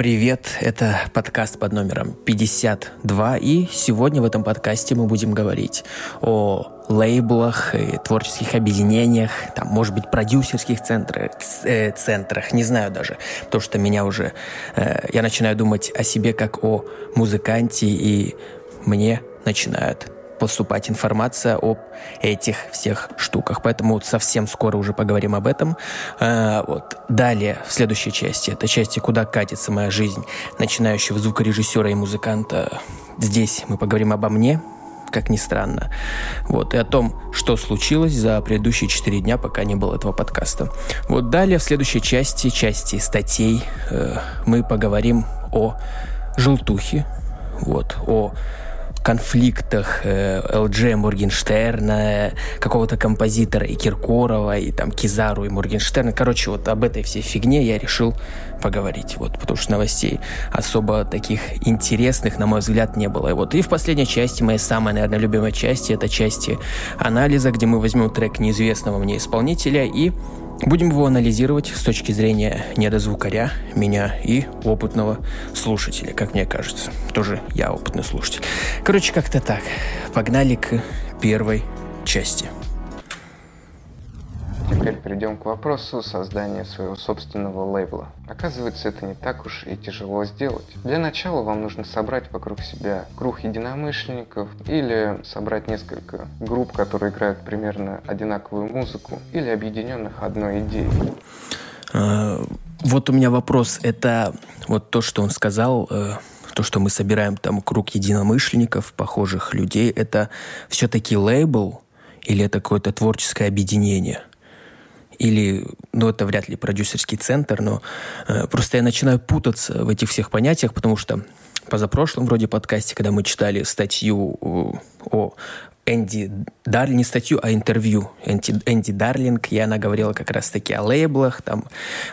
Привет, это подкаст под номером 52, и сегодня в этом подкасте мы будем говорить о лейблах, и творческих объединениях, там, может быть, продюсерских центрах, э, центрах, не знаю даже, потому что меня уже, э, я начинаю думать о себе как о музыканте, и мне начинают поступать информация об этих всех штуках. Поэтому совсем скоро уже поговорим об этом. А, вот. Далее, в следующей части, это части «Куда катится моя жизнь» начинающего звукорежиссера и музыканта. Здесь мы поговорим обо мне, как ни странно. Вот, и о том, что случилось за предыдущие четыре дня, пока не было этого подкаста. Вот далее, в следующей части, части статей, э, мы поговорим о желтухе, вот, о конфликтах э, ЛДЖ Моргенштерна, какого-то композитора и Киркорова, и там Кизару и Моргенштерна. Короче, вот об этой всей фигне я решил поговорить, вот, потому что новостей особо таких интересных, на мой взгляд, не было. И вот и в последней части, моей самой, наверное, любимой части, это части анализа, где мы возьмем трек неизвестного мне исполнителя и Будем его анализировать с точки зрения недозвукаря, меня и опытного слушателя, как мне кажется. Тоже я опытный слушатель. Короче, как-то так. Погнали к первой части. Теперь перейдем к вопросу создания своего собственного лейбла. Оказывается, это не так уж и тяжело сделать. Для начала вам нужно собрать вокруг себя круг единомышленников или собрать несколько групп, которые играют примерно одинаковую музыку или объединенных одной идеей. А, вот у меня вопрос. Это вот то, что он сказал, э, то, что мы собираем там круг единомышленников, похожих людей, это все-таки лейбл или это какое-то творческое объединение? Или, ну, это вряд ли продюсерский центр, но э, просто я начинаю путаться в этих всех понятиях, потому что позапрошлом вроде подкасте, когда мы читали статью о, о Энди Дарлинг, не статью, а интервью Энди, Энди Дарлинг, и она говорила как раз-таки о лейблах, там,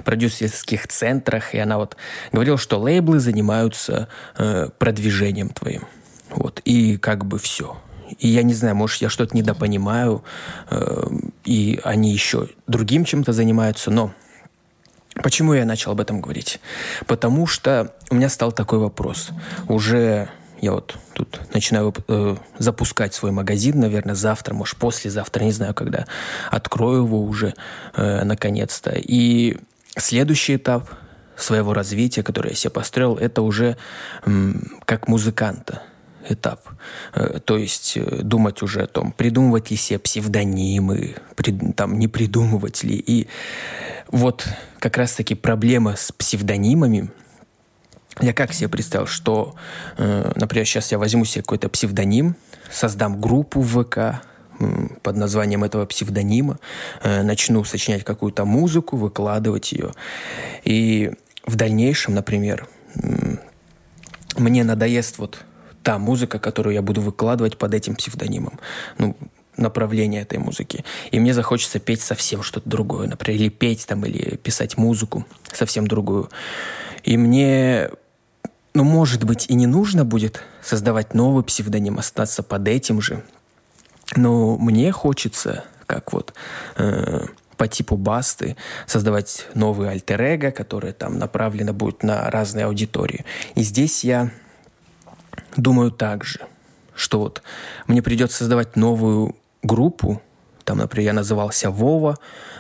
продюсерских центрах, и она вот говорила, что лейблы занимаются э, продвижением твоим. Вот, и как бы все. И я не знаю, может, я что-то недопонимаю, э, и они еще другим чем-то занимаются, но почему я начал об этом говорить? Потому что у меня стал такой вопрос. Уже я вот тут начинаю э, запускать свой магазин, наверное, завтра, может, послезавтра, не знаю, когда открою его уже э, наконец-то. И следующий этап своего развития, который я себе построил, это уже э, как музыканта этап. Э, то есть э, думать уже о том, придумывать ли себе псевдонимы, там, не придумывать ли. И вот как раз-таки проблема с псевдонимами, я как себе представил, что, э, например, сейчас я возьму себе какой-то псевдоним, создам группу в ВК, под названием этого псевдонима, начну сочинять какую-то музыку, выкладывать ее. И в дальнейшем, например, мне надоест вот та музыка, которую я буду выкладывать под этим псевдонимом. Ну, направление этой музыки. И мне захочется петь совсем что-то другое, например, или петь там, или писать музыку совсем другую. И мне, ну, может быть, и не нужно будет создавать новый псевдоним, остаться под этим же. Но мне хочется, как вот э, по типу басты, создавать новые альтер которые там направлены будут на разные аудитории. И здесь я думаю так же, что вот мне придется создавать новую группу, там, например, я назывался Вова,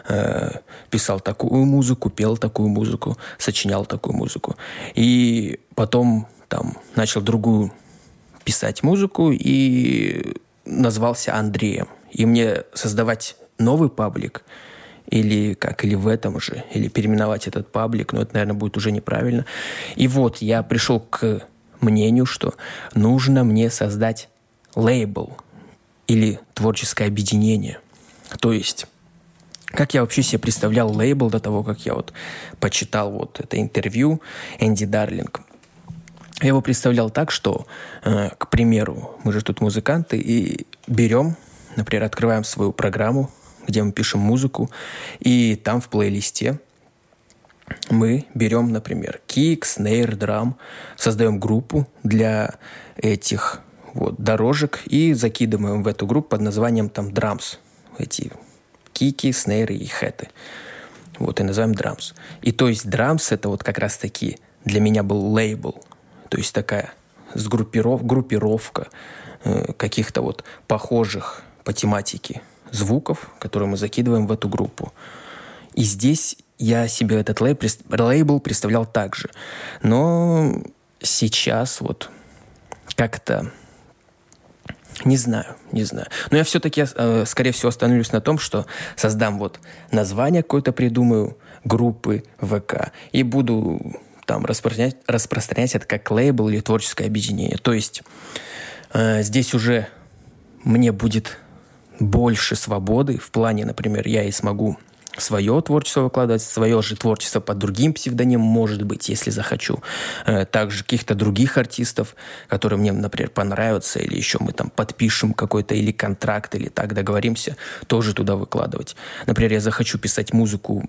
э, писал такую музыку, пел такую музыку, сочинял такую музыку. И потом там начал другую писать музыку и назвался Андреем. И мне создавать новый паблик или как, или в этом же, или переименовать этот паблик, но это, наверное, будет уже неправильно. И вот я пришел к мнению, что нужно мне создать лейбл или творческое объединение. То есть, как я вообще себе представлял лейбл до того, как я вот почитал вот это интервью Энди Дарлинг. Я его представлял так, что, э, к примеру, мы же тут музыканты, и берем, например, открываем свою программу, где мы пишем музыку, и там в плейлисте мы берем, например, кик, снейр, драм, создаем группу для этих вот дорожек и закидываем в эту группу под названием там драмс. Эти кики, снейры и хэты. Вот, и называем драмс. И то есть драмс это вот как раз таки для меня был лейбл, то есть такая сгруппиров, группировка э, каких-то вот похожих по тематике звуков, которые мы закидываем в эту группу. И здесь я себе этот лейбл представлял так же. Но сейчас вот как-то не знаю, не знаю. Но я все-таки, э, скорее всего, остановлюсь на том, что создам вот название какое-то, придумаю, группы ВК, и буду там распространять, распространять это как лейбл или творческое объединение. То есть э, здесь уже мне будет больше свободы в плане, например, я и смогу свое творчество выкладывать, свое же творчество под другим псевдонимом, может быть, если захочу. Э, также каких-то других артистов, которые мне, например, понравятся, или еще мы там подпишем какой-то или контракт, или так договоримся, тоже туда выкладывать. Например, я захочу писать музыку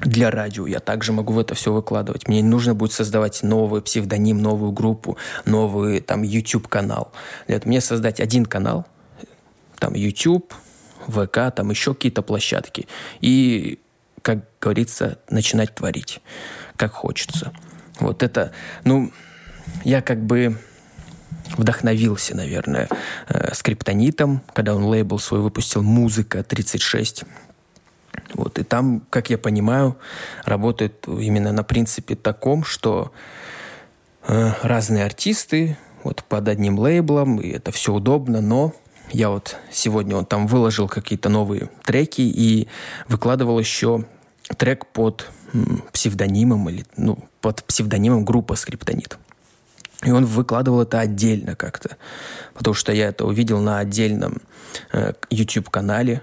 для радио. Я также могу в это все выкладывать. Мне не нужно будет создавать новый псевдоним, новую группу, новый там YouTube-канал. Мне создать один канал, там YouTube, ВК, там еще какие-то площадки. И, как говорится, начинать творить, как хочется. Вот это, ну, я как бы вдохновился, наверное, э, скриптонитом, когда он лейбл свой выпустил «Музыка 36». Вот, и там, как я понимаю, работает именно на принципе таком, что э, разные артисты вот под одним лейблом, и это все удобно, но я вот сегодня он там выложил какие-то новые треки и выкладывал еще трек под псевдонимом или ну под псевдонимом группа Скриптонит. И он выкладывал это отдельно как-то, потому что я это увидел на отдельном э, YouTube-канале,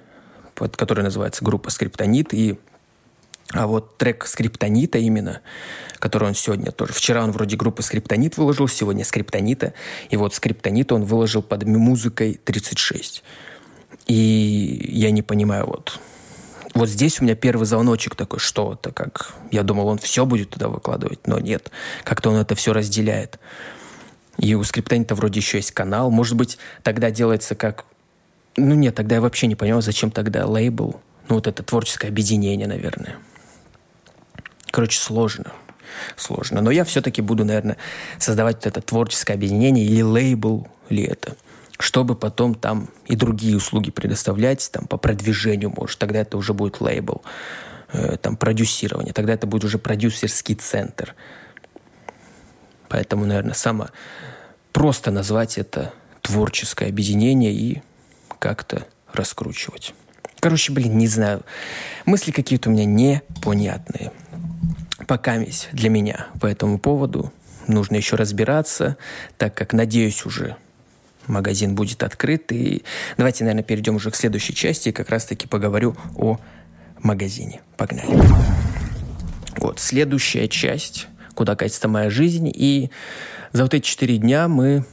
под, который называется группа Скриптонит, и а вот трек Скриптонита именно, который он сегодня тоже... Вчера он вроде группы Скриптонит выложил, сегодня Скриптонита. И вот Скриптонита он выложил под музыкой 36. И я не понимаю, вот... Вот здесь у меня первый звоночек такой, что это как... Я думал, он все будет туда выкладывать, но нет. Как-то он это все разделяет. И у Скриптонита вроде еще есть канал. Может быть, тогда делается как... Ну нет, тогда я вообще не понял, зачем тогда лейбл. Ну вот это творческое объединение, наверное. Короче, сложно. Сложно. Но я все-таки буду, наверное, создавать это творческое объединение или лейбл, или это, чтобы потом там и другие услуги предоставлять, там, по продвижению, может, тогда это уже будет лейбл, э, там, продюсирование, тогда это будет уже продюсерский центр. Поэтому, наверное, само просто назвать это творческое объединение и как-то раскручивать. Короче, блин, не знаю. Мысли какие-то у меня непонятные пока для меня по этому поводу. Нужно еще разбираться, так как, надеюсь, уже магазин будет открыт. И давайте, наверное, перейдем уже к следующей части и как раз-таки поговорю о магазине. Погнали. Вот, следующая часть, куда катится моя жизнь. И за вот эти четыре дня мы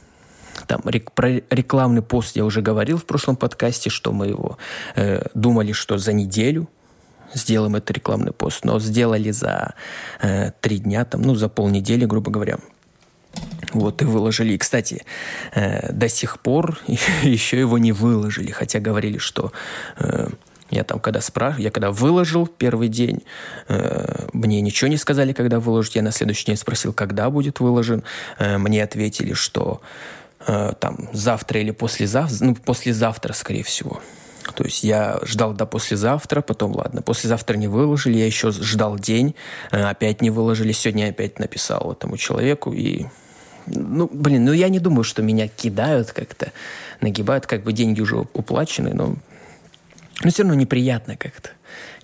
там рек, про рекламный пост я уже говорил в прошлом подкасте, что мы его э, думали, что за неделю сделаем этот рекламный пост, но сделали за э, три дня, там, ну, за полнедели, грубо говоря. Вот и выложили. И, кстати, э, до сих пор еще его не выложили, хотя говорили, что э, я там когда спрашивал, я когда выложил первый день, э, мне ничего не сказали, когда выложить. Я на следующий день спросил, когда будет выложен. Э, мне ответили, что э, там завтра или послезавтра, ну, послезавтра, скорее всего. То есть я ждал до послезавтра, потом, ладно, послезавтра не выложили, я еще ждал день, э, опять не выложили, сегодня опять написал этому человеку, и ну, блин, ну я не думаю, что меня кидают как-то, нагибают, как бы деньги уже уплачены, но, но все равно неприятно как-то.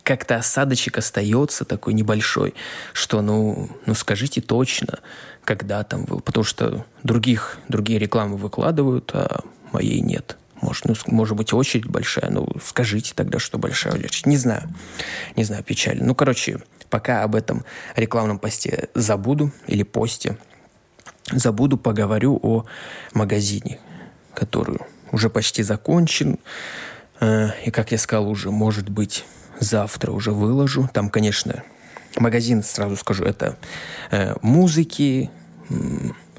Как-то осадочек остается такой небольшой, что, ну, ну скажите точно, когда там был, потому что других, другие рекламы выкладывают, а моей нет. Может, ну, может быть, очередь большая. Ну, скажите тогда, что большая очередь. Не знаю. Не знаю, печально. Ну, короче, пока об этом рекламном посте забуду или посте, забуду, поговорю о магазине, который уже почти закончен. Э, и, как я сказал, уже, может быть, завтра уже выложу. Там, конечно, магазин, сразу скажу, это э, музыки,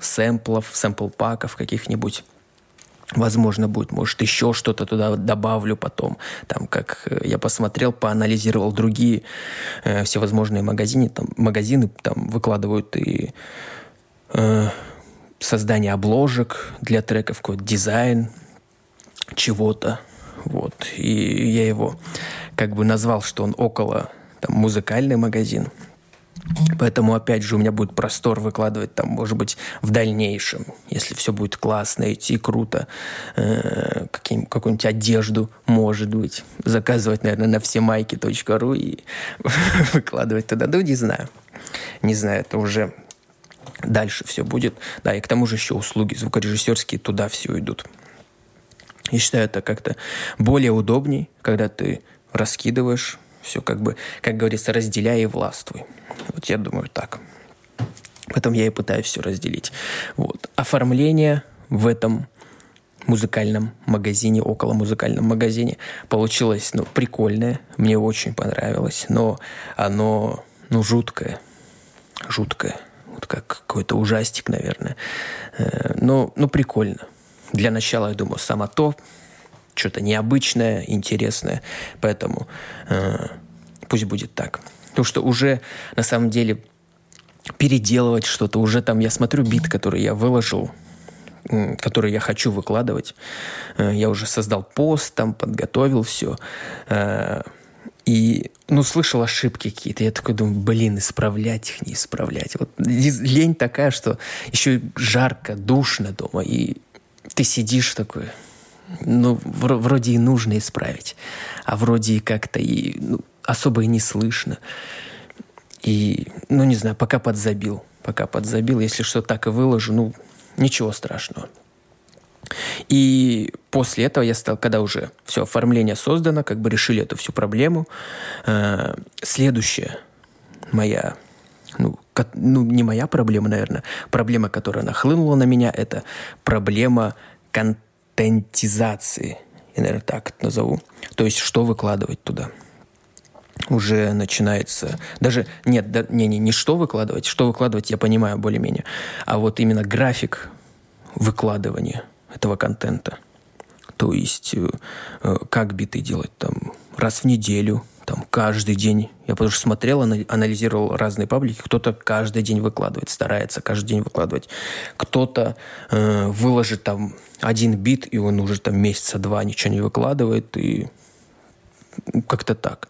сэмплов, сэмпл-паков каких-нибудь Возможно, будет, может, еще что-то туда добавлю потом. Там, как э, я посмотрел, поанализировал другие э, всевозможные магазины, там, магазины там выкладывают и э, создание обложек для треков, какой-то дизайн чего-то. Вот. И я его как бы назвал, что он около там, музыкальный магазин. Поэтому, опять же, у меня будет простор выкладывать там, может быть, в дальнейшем, если все будет классно, идти круто, э, какую-нибудь одежду, может быть, заказывать, наверное, на всемайки.ру и выкладывать туда. Ну, не знаю. Не знаю, это уже дальше все будет. Да, и к тому же еще услуги звукорежиссерские туда все идут. Я считаю, это как-то более удобней, когда ты раскидываешь все как бы, как говорится, разделяй и властвуй. Вот я думаю так. Потом я и пытаюсь все разделить. Вот. Оформление в этом музыкальном магазине, около музыкальном магазине получилось, ну, прикольное. Мне очень понравилось, но оно, ну, жуткое. Жуткое. Вот как какой-то ужастик, наверное. Э, но, ну, прикольно. Для начала, я думаю, само то, что-то необычное, интересное. Поэтому э, пусть будет так. Потому что уже на самом деле переделывать что-то, уже там я смотрю бит, который я выложил, который я хочу выкладывать. Э, я уже создал пост, там подготовил все. Э, и, ну, слышал ошибки какие-то. Я такой думаю, блин, исправлять их, не исправлять. Вот лень такая, что еще жарко, душно дома. И ты сидишь такой, ну, вроде и нужно исправить, а вроде и как-то и ну, особо и не слышно. И, ну, не знаю, пока подзабил. Пока подзабил. Если что так и выложу, ну, ничего страшного. И после этого я стал, когда уже все оформление создано, как бы решили эту всю проблему, э, следующая моя, ну, ко, ну, не моя проблема, наверное, проблема, которая нахлынула на меня, это проблема контента контентизации, я, наверное, так это назову. То есть, что выкладывать туда. Уже начинается... Даже, нет, да, не, не, не что выкладывать. Что выкладывать, я понимаю более-менее. А вот именно график выкладывания этого контента. То есть, э, э как биты делать там раз в неделю, там каждый день. Я потому что смотрел, анализировал разные паблики. Кто-то каждый день выкладывает, старается каждый день выкладывать. Кто-то э, выложит там один бит, и он уже там месяца два ничего не выкладывает. И как-то так.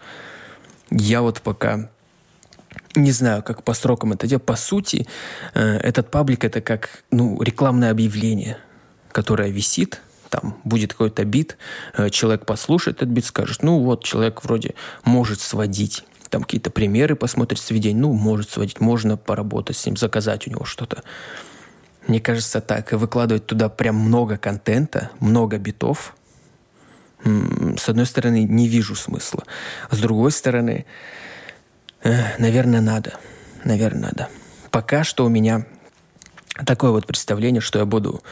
Я вот пока не знаю, как по срокам это делать. По сути, э, этот паблик это как ну, рекламное объявление, которое висит там будет какой-то бит, э, человек послушает этот бит, скажет, ну вот, человек вроде может сводить, там какие-то примеры посмотрит сведения, ну, может сводить, можно поработать с ним, заказать у него что-то. Мне кажется, так, и выкладывать туда прям много контента, много битов, с одной стороны, не вижу смысла. С другой стороны, э, наверное, надо. Наверное, надо. Пока что у меня такое вот представление, что я буду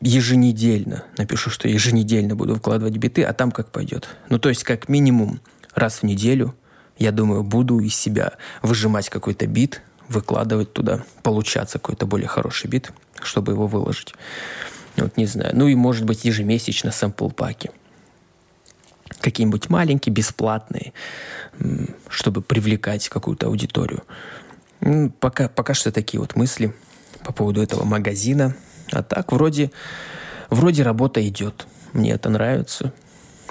еженедельно, напишу, что еженедельно буду вкладывать биты, а там как пойдет. Ну, то есть, как минимум, раз в неделю, я думаю, буду из себя выжимать какой-то бит, выкладывать туда, получаться какой-то более хороший бит, чтобы его выложить. Вот не знаю. Ну и, может быть, ежемесячно сэмпл-паки. Какие-нибудь маленькие, бесплатные, чтобы привлекать какую-то аудиторию. Пока, пока что такие вот мысли по поводу этого магазина – а так вроде, вроде работа идет. Мне это нравится.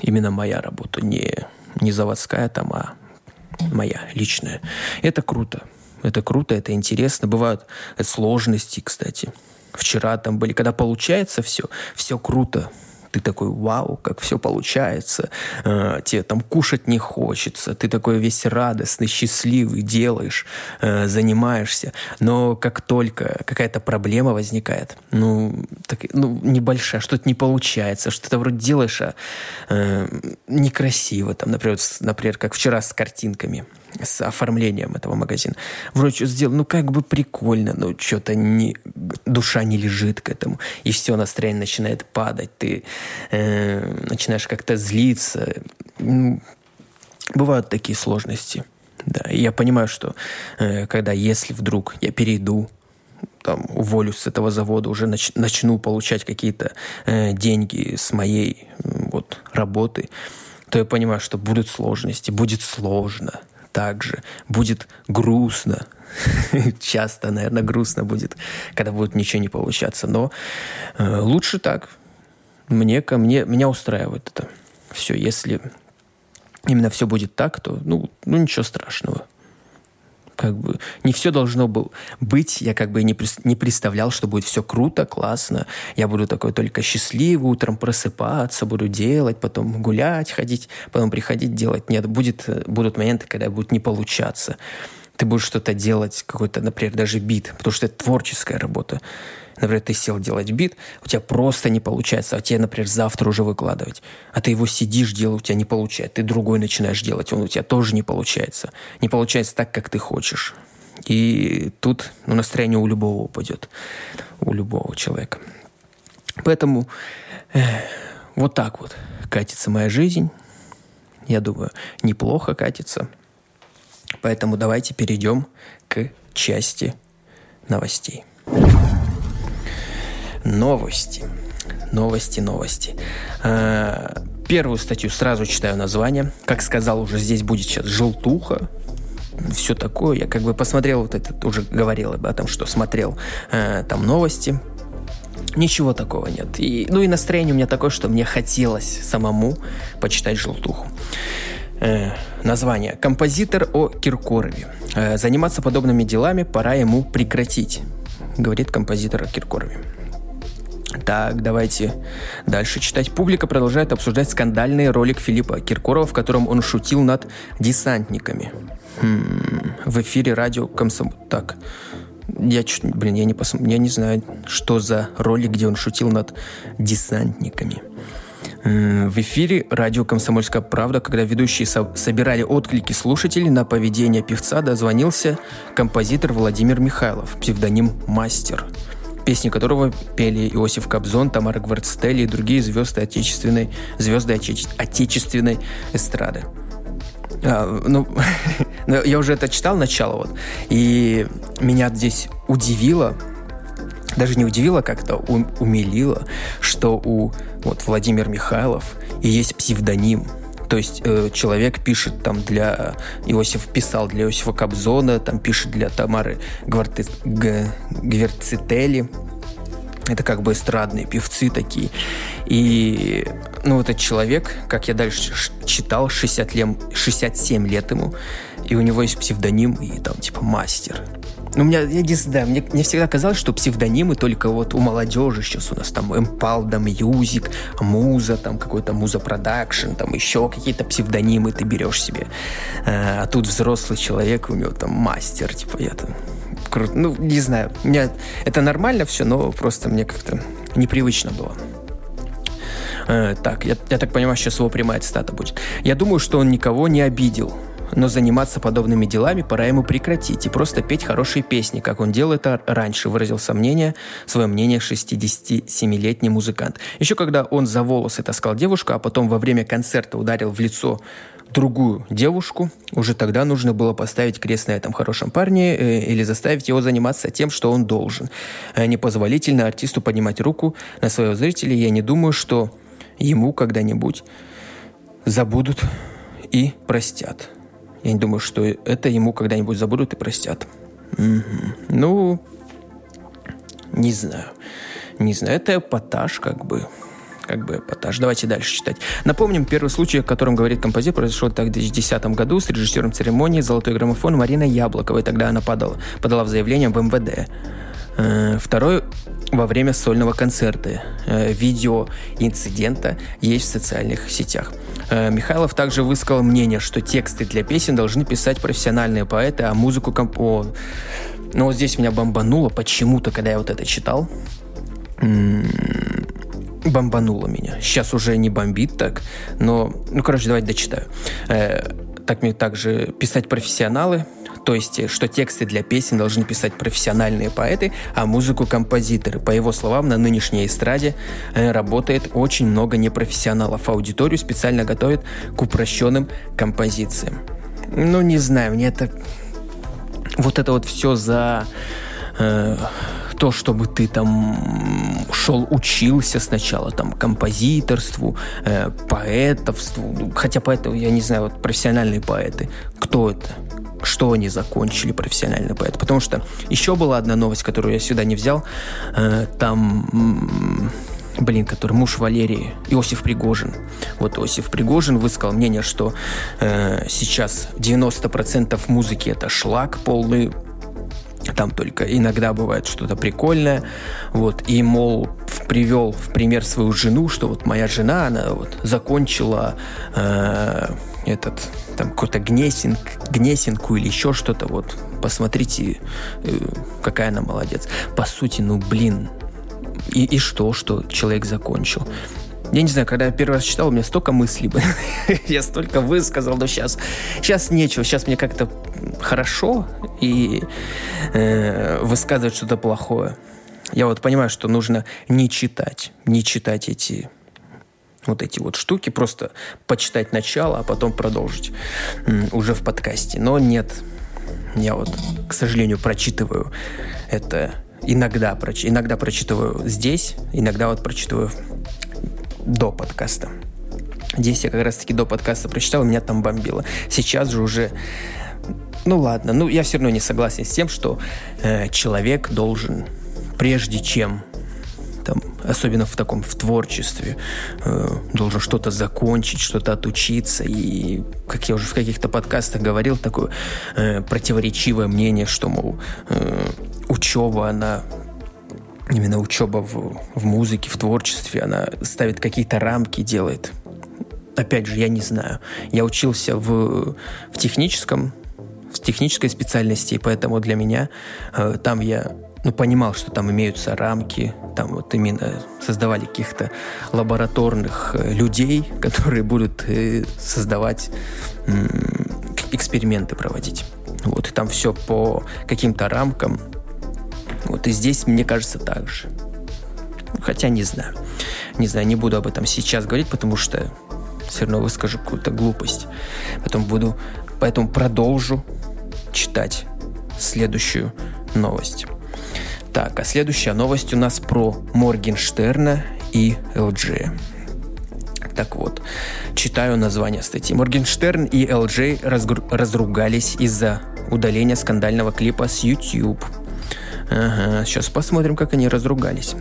Именно моя работа, не, не заводская там, а моя личная. Это круто. Это круто, это интересно. Бывают сложности, кстати. Вчера там были, когда получается все, все круто ты такой, вау, как все получается, э, тебе там кушать не хочется, ты такой весь радостный, счастливый, делаешь, э, занимаешься, но как только какая-то проблема возникает, ну, так, ну небольшая, что-то не получается, что-то вроде делаешь, а э, некрасиво, там, например, например, как вчера с картинками, с оформлением этого магазина. Вроде что сделал, ну как бы прикольно, но что-то не, душа не лежит к этому. И все, настроение начинает падать, ты э, начинаешь как-то злиться. Ну, бывают такие сложности. Да, и я понимаю, что э, когда, если вдруг я перейду там уволюсь с этого завода, уже нач, начну получать какие-то э, деньги с моей э, вот работы, то я понимаю, что будут сложности, будет сложно также, будет грустно, часто, наверное, грустно будет, когда будет ничего не получаться, но э, лучше так. Мне, ко мне, меня устраивает это все. Если именно все будет так, то ну, ну ничего страшного как бы не все должно было быть. Я как бы не, не представлял, что будет все круто, классно. Я буду такой только счастливый, утром просыпаться, буду делать, потом гулять, ходить, потом приходить делать. Нет, будет, будут моменты, когда будет не получаться. Ты будешь что-то делать, какой-то, например, даже бит, потому что это творческая работа. Например, ты сел делать бит, у тебя просто не получается, а тебе, например, завтра уже выкладывать. А ты его сидишь, делаешь, у тебя не получается. Ты другой начинаешь делать, он у тебя тоже не получается. Не получается так, как ты хочешь. И тут ну, настроение у любого упадет. У любого человека. Поэтому э, вот так вот катится моя жизнь. Я думаю, неплохо катится. Поэтому давайте перейдем к части новостей. Новости. Новости, новости. А, первую статью сразу читаю название. Как сказал уже, здесь будет сейчас желтуха. Все такое. Я как бы посмотрел вот это, уже говорил об этом, что смотрел э, там новости. Ничего такого нет. И, ну и настроение у меня такое, что мне хотелось самому почитать желтуху. Э, название. Композитор о Киркорове. Э, заниматься подобными делами пора ему прекратить, говорит композитор о Киркорове. Так, давайте дальше читать. Публика продолжает обсуждать скандальный ролик Филиппа Киркорова, в котором он шутил над десантниками. Хм, в эфире радио Комсомол. Так, я чуть, блин, я не пос... я не знаю, что за ролик, где он шутил над десантниками. В эфире радио «Комсомольская правда», когда ведущие со- собирали отклики слушателей на поведение певца, дозвонился композитор Владимир Михайлов, псевдоним «Мастер» песни которого пели Иосиф Кобзон, Тамара Гвардстелли и другие звезды отечественной, звезды отече, отечественной эстрады. А, ну, ну, я уже это читал начало вот, и меня здесь удивило, даже не удивило, как-то умилило, что у вот Владимир Михайлов и есть псевдоним – то есть э, человек пишет там для... Иосиф писал для Иосифа Кобзона, там пишет для Тамары Гварты, Г, Гверцители. Это как бы эстрадные певцы такие. И, ну, этот человек, как я дальше читал, 60 лет, 67 лет ему, и у него есть псевдоним, и там типа мастер. Ну, меня, я не знаю, мне, мне всегда казалось, что псевдонимы только вот у молодежи сейчас у нас там Impalda Music, Муза, там какой-то Муза Продакшн, там еще какие-то псевдонимы ты берешь себе. А, а тут взрослый человек, у него там мастер, типа я там круто. Ну, не знаю, меня это нормально все, но просто мне как-то непривычно было. Э, так, я, я так понимаю, сейчас его прямая цитата будет. Я думаю, что он никого не обидел но заниматься подобными делами пора ему прекратить и просто петь хорошие песни, как он делал это раньше, выразил сомнение, свое мнение 67-летний музыкант. Еще когда он за волосы таскал девушку, а потом во время концерта ударил в лицо другую девушку, уже тогда нужно было поставить крест на этом хорошем парне э, или заставить его заниматься тем, что он должен. Э, непозволительно артисту поднимать руку на своего зрителя. Я не думаю, что ему когда-нибудь забудут и простят. Я не думаю, что это ему когда-нибудь забудут и простят. Угу. Ну, не знаю. Не знаю, это эпатаж как бы как бы эпатаж. Давайте дальше читать. Напомним, первый случай, о котором говорит композитор, произошел так в 2010 году с режиссером церемонии «Золотой граммофон» Мариной Яблоковой. Тогда она подала, подала заявление в МВД. Э, второй во время сольного концерта. Э, видео инцидента есть в социальных сетях. Э, Михайлов также высказал мнение, что тексты для песен должны писать профессиональные поэты, а музыку комп... О, ну вот здесь меня бомбануло почему-то, когда я вот это читал. Бомбануло меня. Сейчас уже не бомбит так, но... Ну, короче, давайте дочитаю. Так мне также писать профессионалы, то есть, э, что тексты для песен должны писать профессиональные поэты, а музыку композиторы. По его словам, на нынешней эстраде э, работает очень много непрофессионалов. Аудиторию специально готовят к упрощенным композициям. Ну, не знаю, мне это... Вот это вот все за... Э, то, чтобы ты там шел, учился сначала там композиторству, э, поэтовству, хотя поэтов, я не знаю, вот профессиональные поэты, кто это? Что они закончили профессионально поэт. Потому что еще была одна новость, которую я сюда не взял. Э, там блин, который муж Валерии, Иосиф Пригожин. Вот Иосиф Пригожин высказал мнение, что э, сейчас 90% музыки это шлак полный, там только иногда бывает что-то прикольное, вот, и, мол, привел в пример свою жену, что вот моя жена, она вот закончила э, этот, там, какой-то гнесинг, гнесинку или еще что-то, вот, посмотрите, э, какая она молодец. По сути, ну, блин, и, и что, что человек закончил? Я не знаю, когда я первый раз читал, у меня столько мыслей было. я столько высказал, но сейчас, сейчас нечего. Сейчас мне как-то хорошо и э, высказывать что-то плохое. Я вот понимаю, что нужно не читать, не читать эти вот эти вот штуки, просто почитать начало, а потом продолжить уже в подкасте. Но нет, я вот, к сожалению, прочитываю это иногда, проч... иногда прочитываю здесь, иногда вот прочитываю до подкаста. Здесь я как раз-таки до подкаста прочитал, меня там бомбило. Сейчас же уже... Ну ладно, ну я все равно не согласен с тем, что э, человек должен, прежде чем там, особенно в таком в творчестве, э, должен что-то закончить, что-то отучиться. И, как я уже в каких-то подкастах говорил, такое э, противоречивое мнение, что, мол, э, учеба, она именно учеба в, в музыке, в творчестве, она ставит какие-то рамки, делает. Опять же, я не знаю. Я учился в, в техническом, в технической специальности, и поэтому для меня э, там я ну, понимал, что там имеются рамки, там вот именно создавали каких-то лабораторных э, людей, которые будут э, создавать эксперименты проводить. Вот, и там все по каким-то рамкам. Вот, и здесь, мне кажется, так же. Хотя не знаю. Не знаю, не буду об этом сейчас говорить, потому что все равно выскажу какую-то глупость. Потом буду, поэтому продолжу читать следующую новость. Так, а следующая новость у нас про Моргенштерна и LG. Так вот, читаю название статьи. Моргенштерн и LG разгру- разругались из-за удаления скандального клипа с YouTube. Ага, сейчас посмотрим, как они разругались.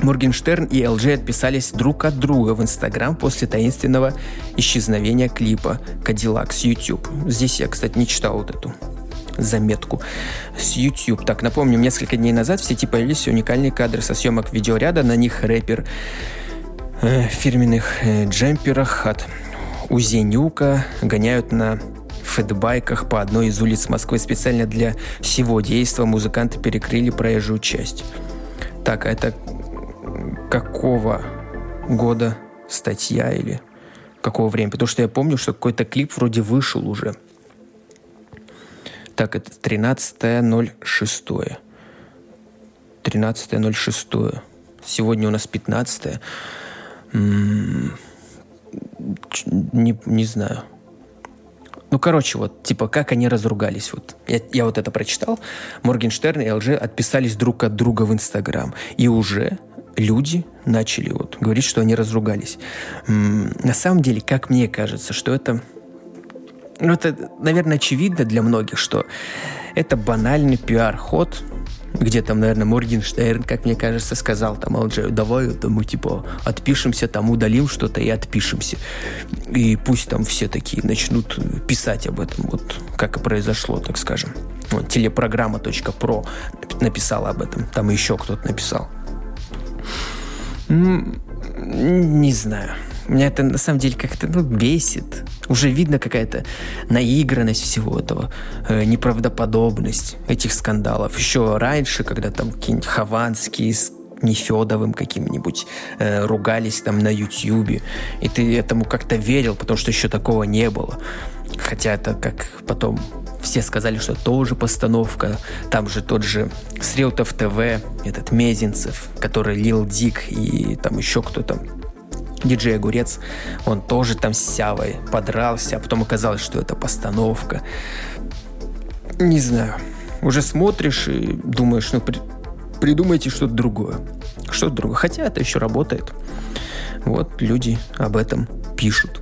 Моргенштерн и LG отписались друг от друга в Инстаграм после таинственного исчезновения клипа Cadillac с YouTube. Здесь я, кстати, не читал вот эту заметку с YouTube. Так, напомню, несколько дней назад в сети появились уникальные кадры со съемок видеоряда. На них рэпер э, в фирменных э, джемперах от Узенюка гоняют на фэтбайках по одной из улиц Москвы. Специально для всего действа музыканты перекрыли проезжую часть. Так, а это какого года статья или какого времени? Потому что я помню, что какой-то клип вроде вышел уже. Так, это 13.06. 13.06. Сегодня у нас 15 не, не знаю. Ну, короче, вот, типа, как они разругались. Вот. Я, я вот это прочитал. Моргенштерн и ЛЖ отписались друг от друга в Инстаграм. И уже люди начали вот говорить, что они разругались. М-м, на самом деле, как мне кажется, что это ну, это, наверное, очевидно для многих, что это банальный пиар-ход, где там, наверное, Моргенштерн, как мне кажется, сказал там LJ, давай это мы типа отпишемся, там удалим что-то и отпишемся. И пусть там все такие начнут писать об этом, вот как и произошло, так скажем. Вот, телепрограмма.про написала об этом, там еще кто-то написал. Не знаю. Меня это на самом деле как-то ну, бесит. Уже видно какая-то наигранность всего этого, э, неправдоподобность этих скандалов. Еще раньше, когда там какие-нибудь Хованские с Нефедовым каким-нибудь э, ругались там на Ютьюбе, и ты этому как-то верил, потому что еще такого не было. Хотя это как потом все сказали, что тоже постановка. Там же тот же Среутов ТВ, этот Мезенцев, который Лил Дик и там еще кто-то диджей Огурец, он тоже там с Сявой подрался, а потом оказалось, что это постановка. Не знаю. Уже смотришь и думаешь, ну, при... придумайте что-то другое. Что-то другое. Хотя это еще работает. Вот люди об этом пишут.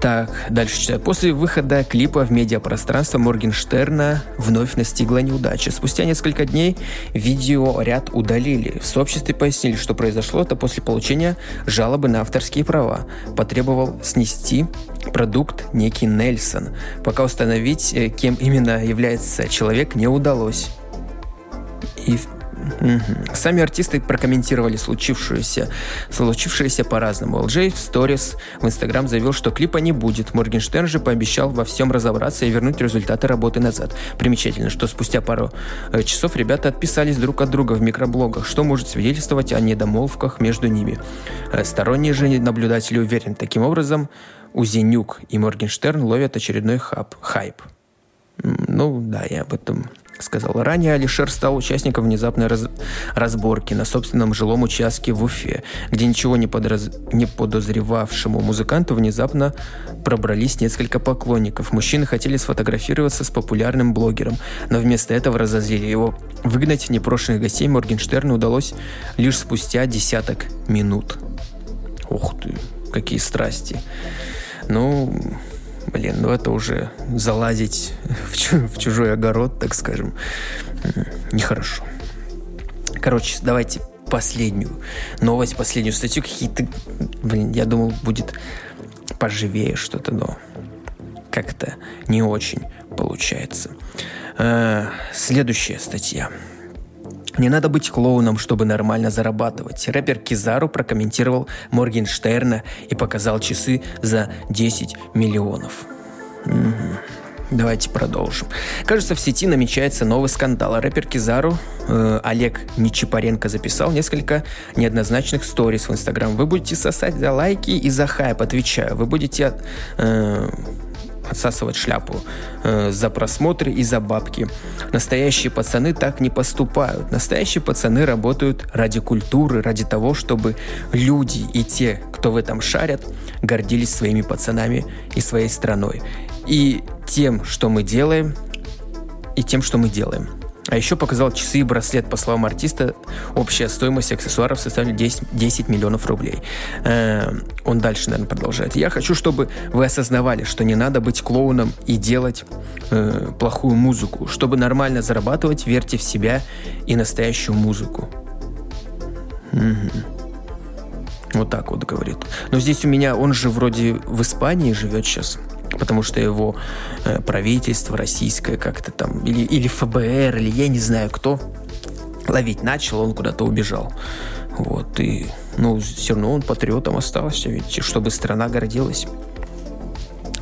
Так, дальше читаю. После выхода клипа в медиапространство Моргенштерна вновь настигла неудача. Спустя несколько дней видео ряд удалили. В сообществе пояснили, что произошло это после получения жалобы на авторские права. Потребовал снести продукт некий Нельсон. Пока установить, э, кем именно является человек, не удалось. И Сами артисты прокомментировали случившееся, случившееся по-разному. LJ в сторис в Инстаграм заявил, что клипа не будет. Моргенштерн же пообещал во всем разобраться и вернуть результаты работы назад. Примечательно, что спустя пару э, часов ребята отписались друг от друга в микроблогах, что может свидетельствовать о недомолвках между ними. Э, сторонние же наблюдатели уверены, таким образом Узенюк и Моргенштерн ловят очередной хаб, хайп. Ну да, я об этом сказал. Ранее Алишер стал участником внезапной раз... разборки на собственном жилом участке в Уфе, где ничего не, подраз... не подозревавшему музыканту внезапно пробрались несколько поклонников. Мужчины хотели сфотографироваться с популярным блогером, но вместо этого разозлили его. Выгнать непрошенных гостей Моргенштерну удалось лишь спустя десяток минут. Ух ты, какие страсти. Ну, блин, ну это уже залазить в, чу- в чужой огород, так скажем, нехорошо. Короче, давайте последнюю новость, последнюю статью. Какие-то, блин, я думал, будет поживее что-то, но как-то не очень получается. Э, следующая статья. Не надо быть клоуном, чтобы нормально зарабатывать. Рэпер Кизару прокомментировал Моргенштерна и показал часы за 10 миллионов. Угу. Давайте продолжим. Кажется, в сети намечается новый скандал. Рэпер Кизару э, Олег Нечипаренко записал несколько неоднозначных сториз в Инстаграм. Вы будете сосать за лайки и за хайп, отвечаю. Вы будете э, отсасывать шляпу э, за просмотры и за бабки. Настоящие пацаны так не поступают. Настоящие пацаны работают ради культуры, ради того, чтобы люди и те, кто в этом шарят, гордились своими пацанами и своей страной. И тем, что мы делаем, и тем, что мы делаем. А еще показал часы и браслет. По словам артиста, общая стоимость аксессуаров составляет 10, 10 миллионов рублей. Э, он дальше, наверное, продолжает. Я хочу, чтобы вы осознавали, что не надо быть клоуном и делать э, плохую музыку. Чтобы нормально зарабатывать, верьте в себя и настоящую музыку. Угу. Вот так вот говорит. Но здесь у меня, он же вроде в Испании живет сейчас потому что его э, правительство российское как-то там, или, или ФБР, или я не знаю кто, ловить начал, он куда-то убежал. Вот, и, ну, все равно он патриотом остался, ведь, чтобы страна гордилась.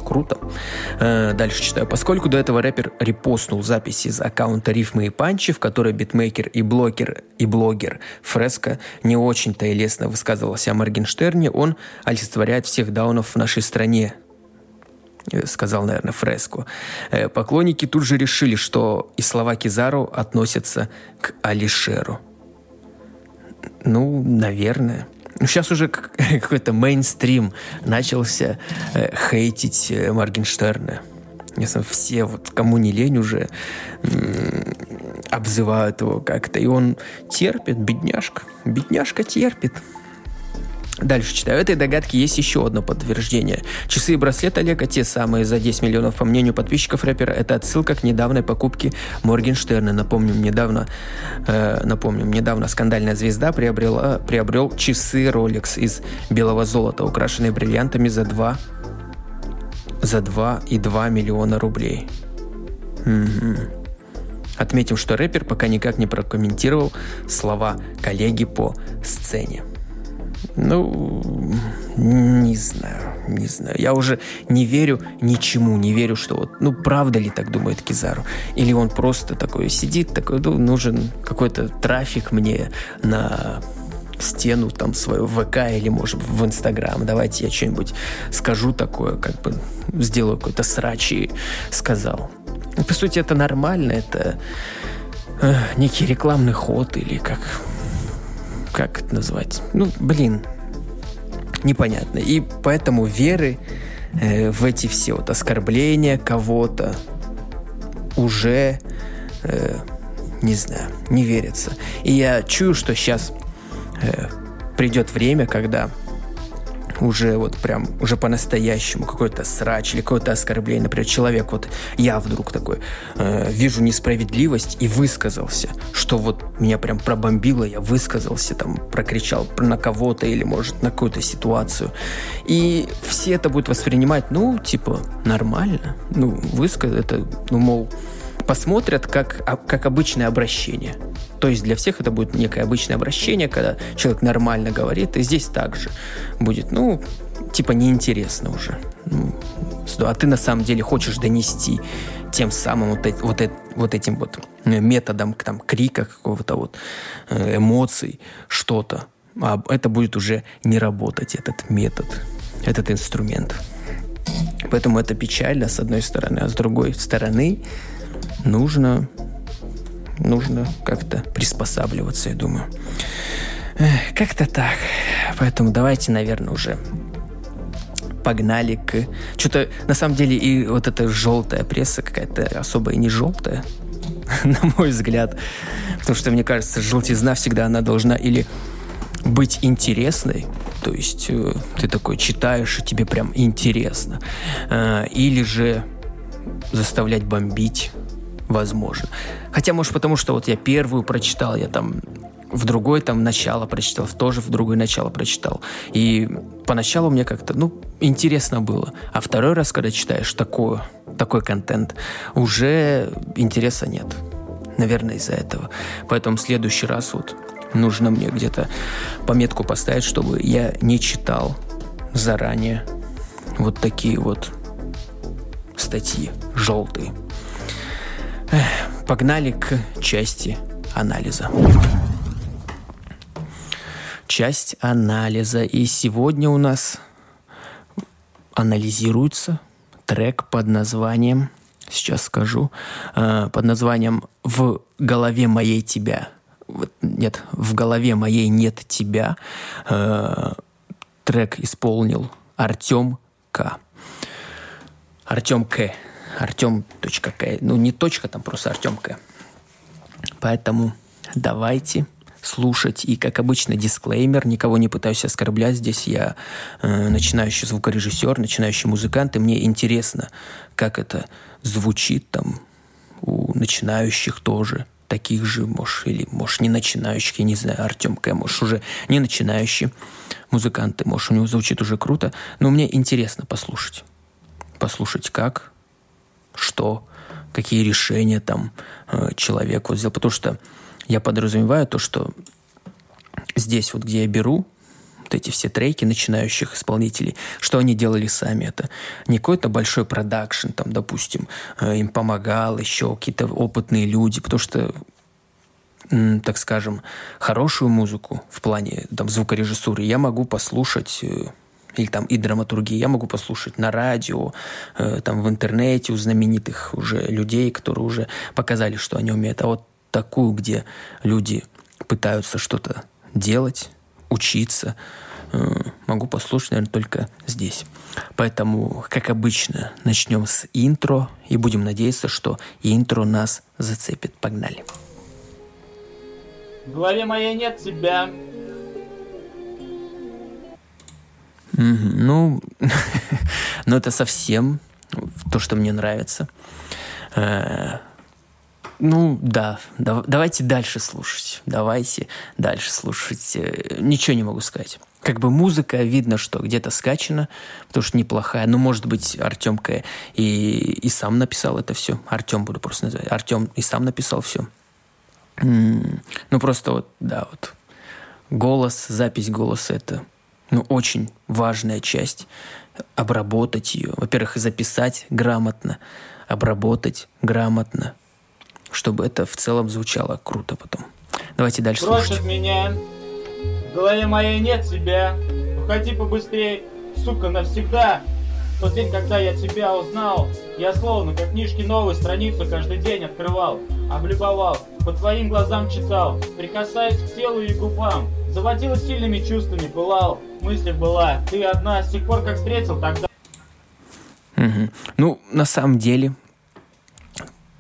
Круто. Э, дальше читаю. Поскольку до этого рэпер репостнул записи из аккаунта Рифмы и Панчи, в которой битмейкер и блогер, и блогер Фреско не очень-то и лестно высказывался о Моргенштерне, он олицетворяет всех даунов в нашей стране, сказал, наверное, Фреско. Э, поклонники тут же решили, что и слова Кизару относятся к Алишеру. Ну, наверное. Ну, сейчас уже какой-то мейнстрим начался э, хейтить э, Моргенштерна. Все, вот кому не лень уже, обзывают его как-то. И он терпит, бедняжка. Бедняжка терпит. Дальше читаю. Этой догадки есть еще одно подтверждение. Часы и браслет Олега, те самые за 10 миллионов, по мнению подписчиков рэпера, это отсылка к недавней покупке Моргенштерна. Напомним, недавно, э, напомним, недавно скандальная звезда приобрела, приобрел часы Rolex из белого золота, украшенные бриллиантами за 2 за 2,2 миллиона рублей. Угу. Отметим, что рэпер пока никак не прокомментировал слова коллеги по сцене. Ну, не знаю, не знаю. Я уже не верю ничему, не верю, что вот, ну, правда ли так думает Кизару? Или он просто такой сидит, такой, ну, нужен какой-то трафик мне на стену там свою ВК или, может, в Инстаграм. Давайте я что-нибудь скажу такое, как бы сделаю какой-то срач и сказал. По сути, это нормально, это э, некий рекламный ход или как как это назвать? Ну, блин, непонятно. И поэтому веры э, в эти все вот оскорбления кого-то уже э, не знаю, не верится. И я чую, что сейчас э, придет время, когда уже вот прям, уже по-настоящему какой-то срач или какое-то оскорбление. Например, человек, вот я вдруг такой э, вижу несправедливость и высказался, что вот меня прям пробомбило, я высказался, там, прокричал на кого-то или, может, на какую-то ситуацию. И все это будут воспринимать, ну, типа, нормально. Ну, высказать это, ну, мол, посмотрят как, а, как обычное обращение. То есть для всех это будет некое обычное обращение, когда человек нормально говорит, и здесь также будет, ну, типа неинтересно уже. Ну, а ты на самом деле хочешь донести тем самым вот, вот, вот этим вот э, методом там, крика какого-то вот, э, эмоций, что-то. А это будет уже не работать, этот метод, этот инструмент. Поэтому это печально, с одной стороны, а с другой стороны, нужно, нужно как-то приспосабливаться, я думаю. Как-то так. Поэтому давайте, наверное, уже погнали к... Что-то, на самом деле, и вот эта желтая пресса какая-то особо и не желтая, на мой взгляд. Потому что, мне кажется, желтизна всегда она должна или быть интересной, то есть э, ты такой читаешь, и тебе прям интересно, э, или же заставлять бомбить, возможно. Хотя, может, потому что вот я первую прочитал, я там в другой там начало прочитал, тоже в другое начало прочитал. И поначалу мне как-то, ну, интересно было. А второй раз, когда читаешь такое, такой контент, уже интереса нет. Наверное, из-за этого. Поэтому в следующий раз вот нужно мне где-то пометку поставить, чтобы я не читал заранее вот такие вот статьи желтые. Погнали к части анализа. Часть анализа. И сегодня у нас анализируется трек под названием, сейчас скажу, э, под названием «В голове моей тебя». Нет, «В голове моей нет тебя». Э, трек исполнил Артем К. Артем К. Артем.к. Ну, не точка, там просто Артем. Поэтому давайте слушать. И, как обычно, дисклеймер. Никого не пытаюсь оскорблять. Здесь я э, начинающий звукорежиссер, начинающий музыкант, и мне интересно, как это звучит там у начинающих тоже таких же, может, или, может, не начинающих, я не знаю, Артем может, уже не начинающий музыканты, может, у него звучит уже круто, но мне интересно послушать. Послушать как, что, какие решения там э, человек вот сделал. Потому что я подразумеваю то, что здесь вот, где я беру вот эти все треки начинающих исполнителей, что они делали сами. Это не какой-то большой продакшн, там, допустим, э, им помогал еще какие-то опытные люди, потому что так скажем, хорошую музыку в плане там, звукорежиссуры я могу послушать э, или там и драматургии я могу послушать на радио, э, там в интернете у знаменитых уже людей, которые уже показали, что они умеют. А вот такую, где люди пытаются что-то делать, учиться, э, могу послушать, наверное, только здесь. Поэтому, как обычно, начнем с интро и будем надеяться, что интро нас зацепит. Погнали. В голове моей нет тебя, Ну, ну это совсем то, что мне нравится. Э, ну, да, да, давайте дальше слушать. Давайте дальше слушать. Э, ничего не могу сказать. Как бы музыка, видно, что где-то скачана, потому что неплохая. Ну, может быть, Артемка и, и сам написал это все. Артем буду просто называть. Артем и сам написал все. Ну, просто вот, да, вот. Голос, запись голоса — это ну, очень важная часть. Обработать ее. Во-первых, записать грамотно, обработать грамотно, чтобы это в целом звучало круто потом. Давайте дальше Бросит слушать. меня, в голове моей нет тебя, уходи побыстрее, сука, навсегда. В тот день, когда я тебя узнал, я словно как книжки новую страницу каждый день открывал, облюбовал, по твоим глазам читал, прикасаясь к телу и губам, заводила сильными чувствами, пылал, мысль была, ты одна, с тех пор, как встретил, тогда... Угу. Ну, на самом деле,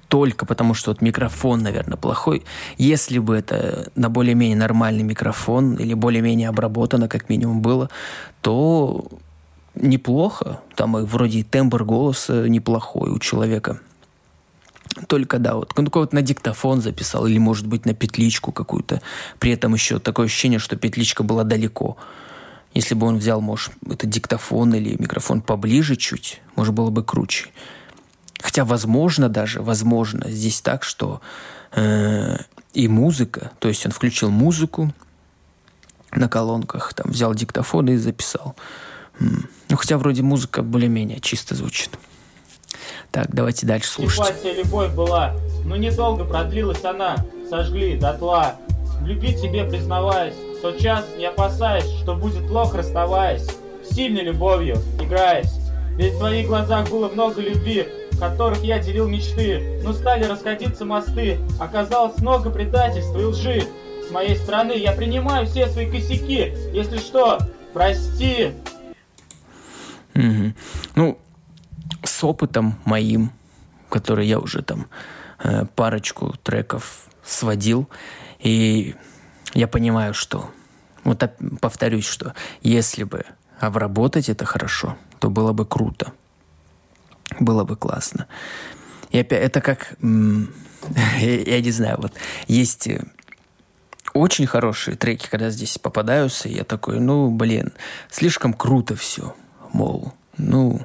только потому, что вот микрофон, наверное, плохой. Если бы это на более-менее нормальный микрофон или более-менее обработано, как минимум, было, то неплохо. Там вроде и тембр голоса неплохой у человека. Только, да, вот, ну, вот на диктофон записал, или, может быть, на петличку какую-то. При этом еще такое ощущение, что петличка была далеко. Если бы он взял, может, это диктофон или микрофон поближе чуть, может, было бы круче. Хотя, возможно даже, возможно, здесь так, что э, и музыка, то есть он включил музыку на колонках, там взял диктофон и записал. Ну, хотя вроде музыка более-менее чисто звучит. Так, давайте дальше слушать. Симпатия, любовь была, но недолго продлилась она. Сожгли дотла. В любви тебе признаваясь, в тот час не опасаясь, что будет плохо расставаясь. Сильной любовью, играясь. Ведь в твоих глазах было много любви, которых я делил мечты. Но стали расходиться мосты. Оказалось много предательства и лжи. С моей стороны я принимаю все свои косяки. Если что, прости. Угу. Ну, с опытом моим, который я уже там э, парочку треков сводил, и я понимаю, что вот повторюсь, что если бы обработать это хорошо, то было бы круто, было бы классно. И опять это как, я не знаю, вот есть э, очень хорошие треки, когда здесь попадаются, и я такой, ну, блин, слишком круто все, мол, ну,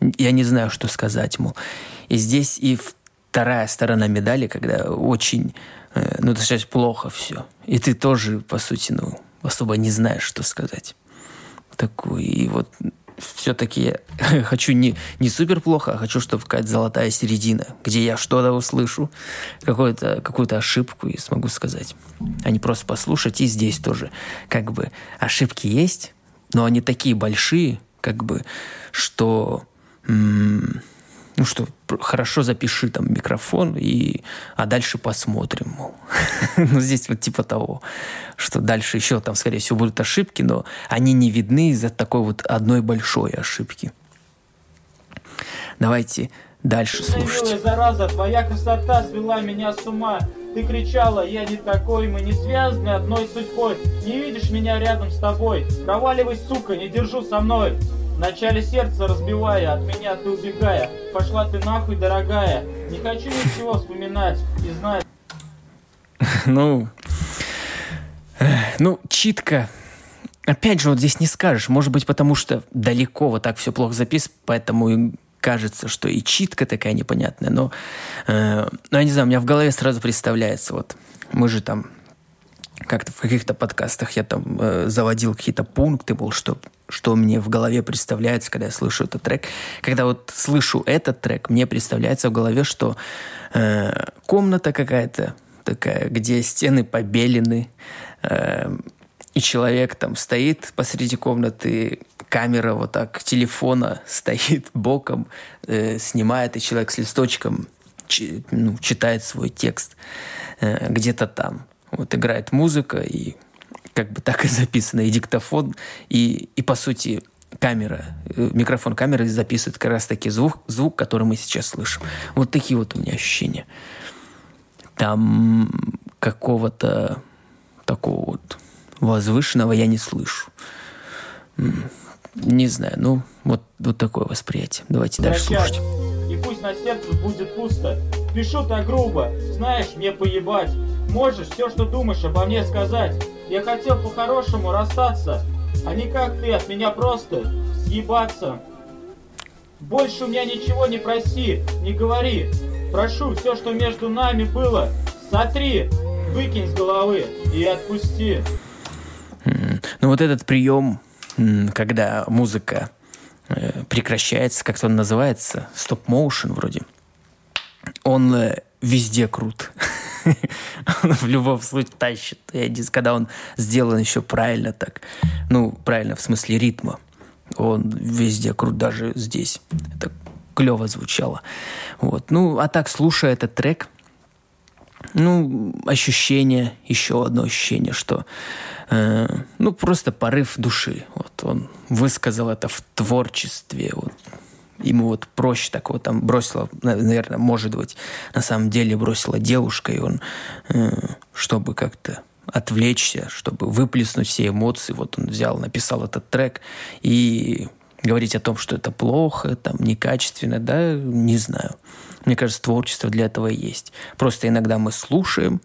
я не знаю, что сказать, мол. И здесь и вторая сторона медали, когда очень, э, ну, достаточно плохо все. И ты тоже, по сути, ну, особо не знаешь, что сказать. Такой, и вот все-таки я хочу не, не супер плохо, а хочу, чтобы какая-то золотая середина, где я что-то услышу, какую-то какую ошибку и смогу сказать. А не просто послушать. И здесь тоже как бы ошибки есть, но они такие большие, как бы, что ну что, хорошо запиши там микрофон, и, а дальше посмотрим, мол. ну, здесь вот типа того, что дальше еще там, скорее всего, будут ошибки, но они не видны из-за такой вот одной большой ошибки. Давайте дальше слушать. Милая зараза, твоя красота свела меня с ума. Ты кричала, я не такой, мы не связаны одной судьбой. Не видишь меня рядом с тобой. Проваливай, сука, не держу со мной. Вначале сердце разбивая, от меня ты убегая. Пошла ты нахуй, дорогая. Не хочу ничего вспоминать и знать. Ну, ну, читка. Опять же, вот здесь не скажешь. Может быть, потому что далеко вот так все плохо записано, поэтому и кажется, что и читка такая непонятная. Но, э, ну, я не знаю, у меня в голове сразу представляется, вот мы же там как-то в каких-то подкастах я там э, заводил какие-то пункты, был, что, что мне в голове представляется, когда я слышу этот трек. Когда вот слышу этот трек, мне представляется в голове, что э, комната какая-то такая, где стены побелены, э, и человек там стоит посреди комнаты, камера вот так телефона стоит боком, э, снимает, и человек с листочком чи, ну, читает свой текст э, где-то там. Вот играет музыка, и как бы так и записано, и диктофон, и, и по сути камера, э, микрофон камеры записывает как раз таки звук, звук, который мы сейчас слышим. Вот такие вот у меня ощущения. Там какого-то такого вот возвышенного я не слышу. Не знаю, ну, вот, вот такое восприятие. Давайте дальше слушать. И пусть на сердце будет пусто. Пишу так грубо, знаешь, мне поебать. Можешь все, что думаешь обо мне сказать. Я хотел по-хорошему расстаться, а не как ты от меня просто съебаться. Больше у меня ничего не проси, не говори. Прошу, все, что между нами было, сотри, выкинь с головы и отпусти. Ну вот этот прием, когда музыка э, прекращается, как-то он называется, стоп-моушен вроде, он э, везде крут. он в любом случае тащит. Когда он сделан еще правильно так, ну, правильно в смысле ритма, он везде крут, даже здесь. Это клево звучало. Вот. Ну, а так, слушая этот трек, ну, ощущение, еще одно ощущение, что э, ну, просто порыв души. Вот он высказал это в творчестве. Вот ему вот проще такого там бросила, наверное, может быть, на самом деле бросила девушка, и он, э, чтобы как-то отвлечься, чтобы выплеснуть все эмоции, вот он взял, написал этот трек, и говорить о том, что это плохо, там, некачественно, да, не знаю. Мне кажется, творчество для этого и есть. Просто иногда мы слушаем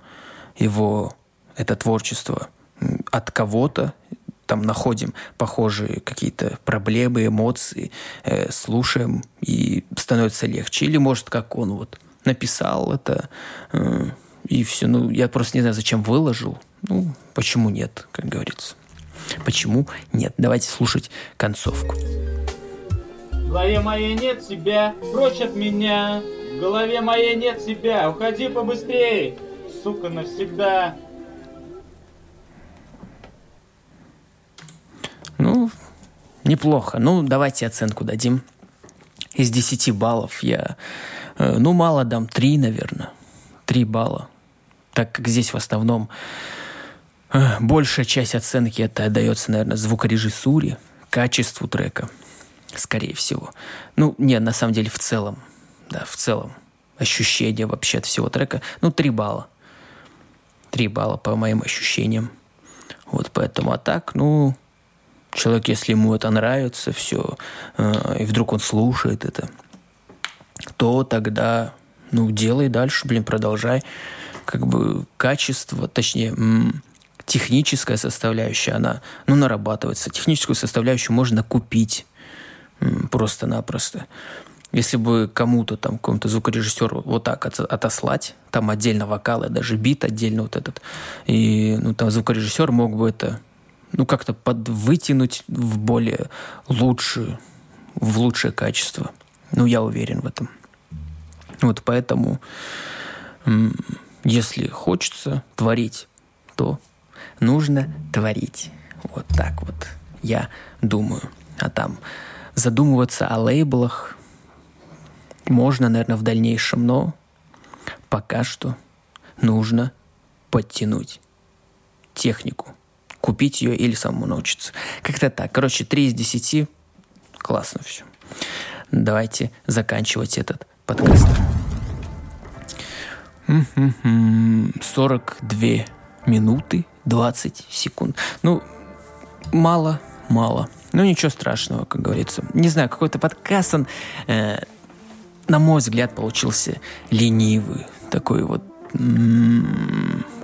его, это творчество, от кого-то, там находим похожие какие-то проблемы, эмоции, э, слушаем, и становится легче. Или, может, как он вот написал это, э, и все. Ну, я просто не знаю, зачем выложил. Ну, почему нет, как говорится. Почему нет? Давайте слушать концовку. В голове моей нет тебя, прочь от меня. В голове моей нет тебя, уходи побыстрее, сука, навсегда. Ну, неплохо. Ну, давайте оценку дадим. Из 10 баллов я, э, ну, мало дам, 3, наверное. 3 балла. Так как здесь в основном э, большая часть оценки это отдается, наверное, звукорежиссуре, качеству трека, скорее всего. Ну, нет, на самом деле в целом, да, в целом ощущение вообще от всего трека, ну, 3 балла. 3 балла по моим ощущениям. Вот поэтому, а так, ну, человек, если ему это нравится, все, э, и вдруг он слушает это, то тогда, ну, делай дальше, блин, продолжай. Как бы качество, точнее, техническая составляющая, она, ну, нарабатывается. Техническую составляющую можно купить просто-напросто. Если бы кому-то там, какому-то звукорежиссеру вот так от, отослать, там отдельно вокалы, даже бит отдельно вот этот, и ну, там звукорежиссер мог бы это ну, как-то подвытянуть в более лучшую, в лучшее качество. Ну, я уверен в этом. Вот поэтому, если хочется творить, то нужно творить. Вот так вот я думаю. А там задумываться о лейблах можно, наверное, в дальнейшем, но пока что нужно подтянуть технику купить ее или самому научиться. Как-то так. Короче, 3 из 10. Классно все. Давайте заканчивать этот подкаст. 42 минуты 20 секунд. Ну, мало, мало. Ну, ничего страшного, как говорится. Не знаю, какой-то подкаст, он, э, на мой взгляд, получился ленивый. Такой вот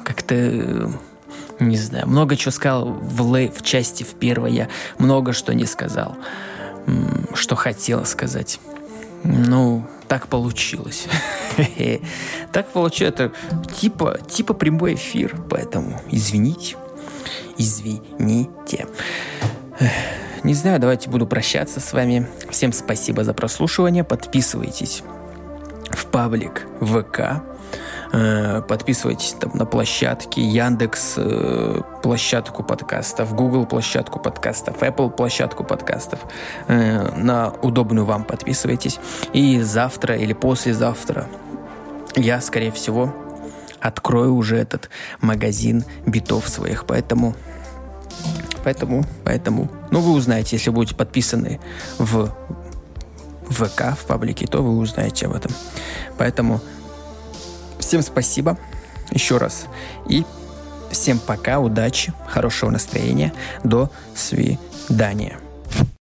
как-то не знаю, много чего сказал в, лей, в части в первой, я много что не сказал, что хотел сказать. Ну, так получилось. так получилось. Это типа, типа прямой эфир, поэтому извините. Извините. Не знаю, давайте буду прощаться с вами. Всем спасибо за прослушивание. Подписывайтесь в паблик ВК подписывайтесь там на площадки Яндекс э, площадку подкастов, Google площадку подкастов, Apple площадку подкастов. Э, на удобную вам подписывайтесь. И завтра или послезавтра я, скорее всего, открою уже этот магазин битов своих. Поэтому Поэтому, поэтому, ну, вы узнаете, если будете подписаны в ВК, в паблике, то вы узнаете об этом. Поэтому Всем спасибо еще раз. И всем пока, удачи, хорошего настроения. До свидания.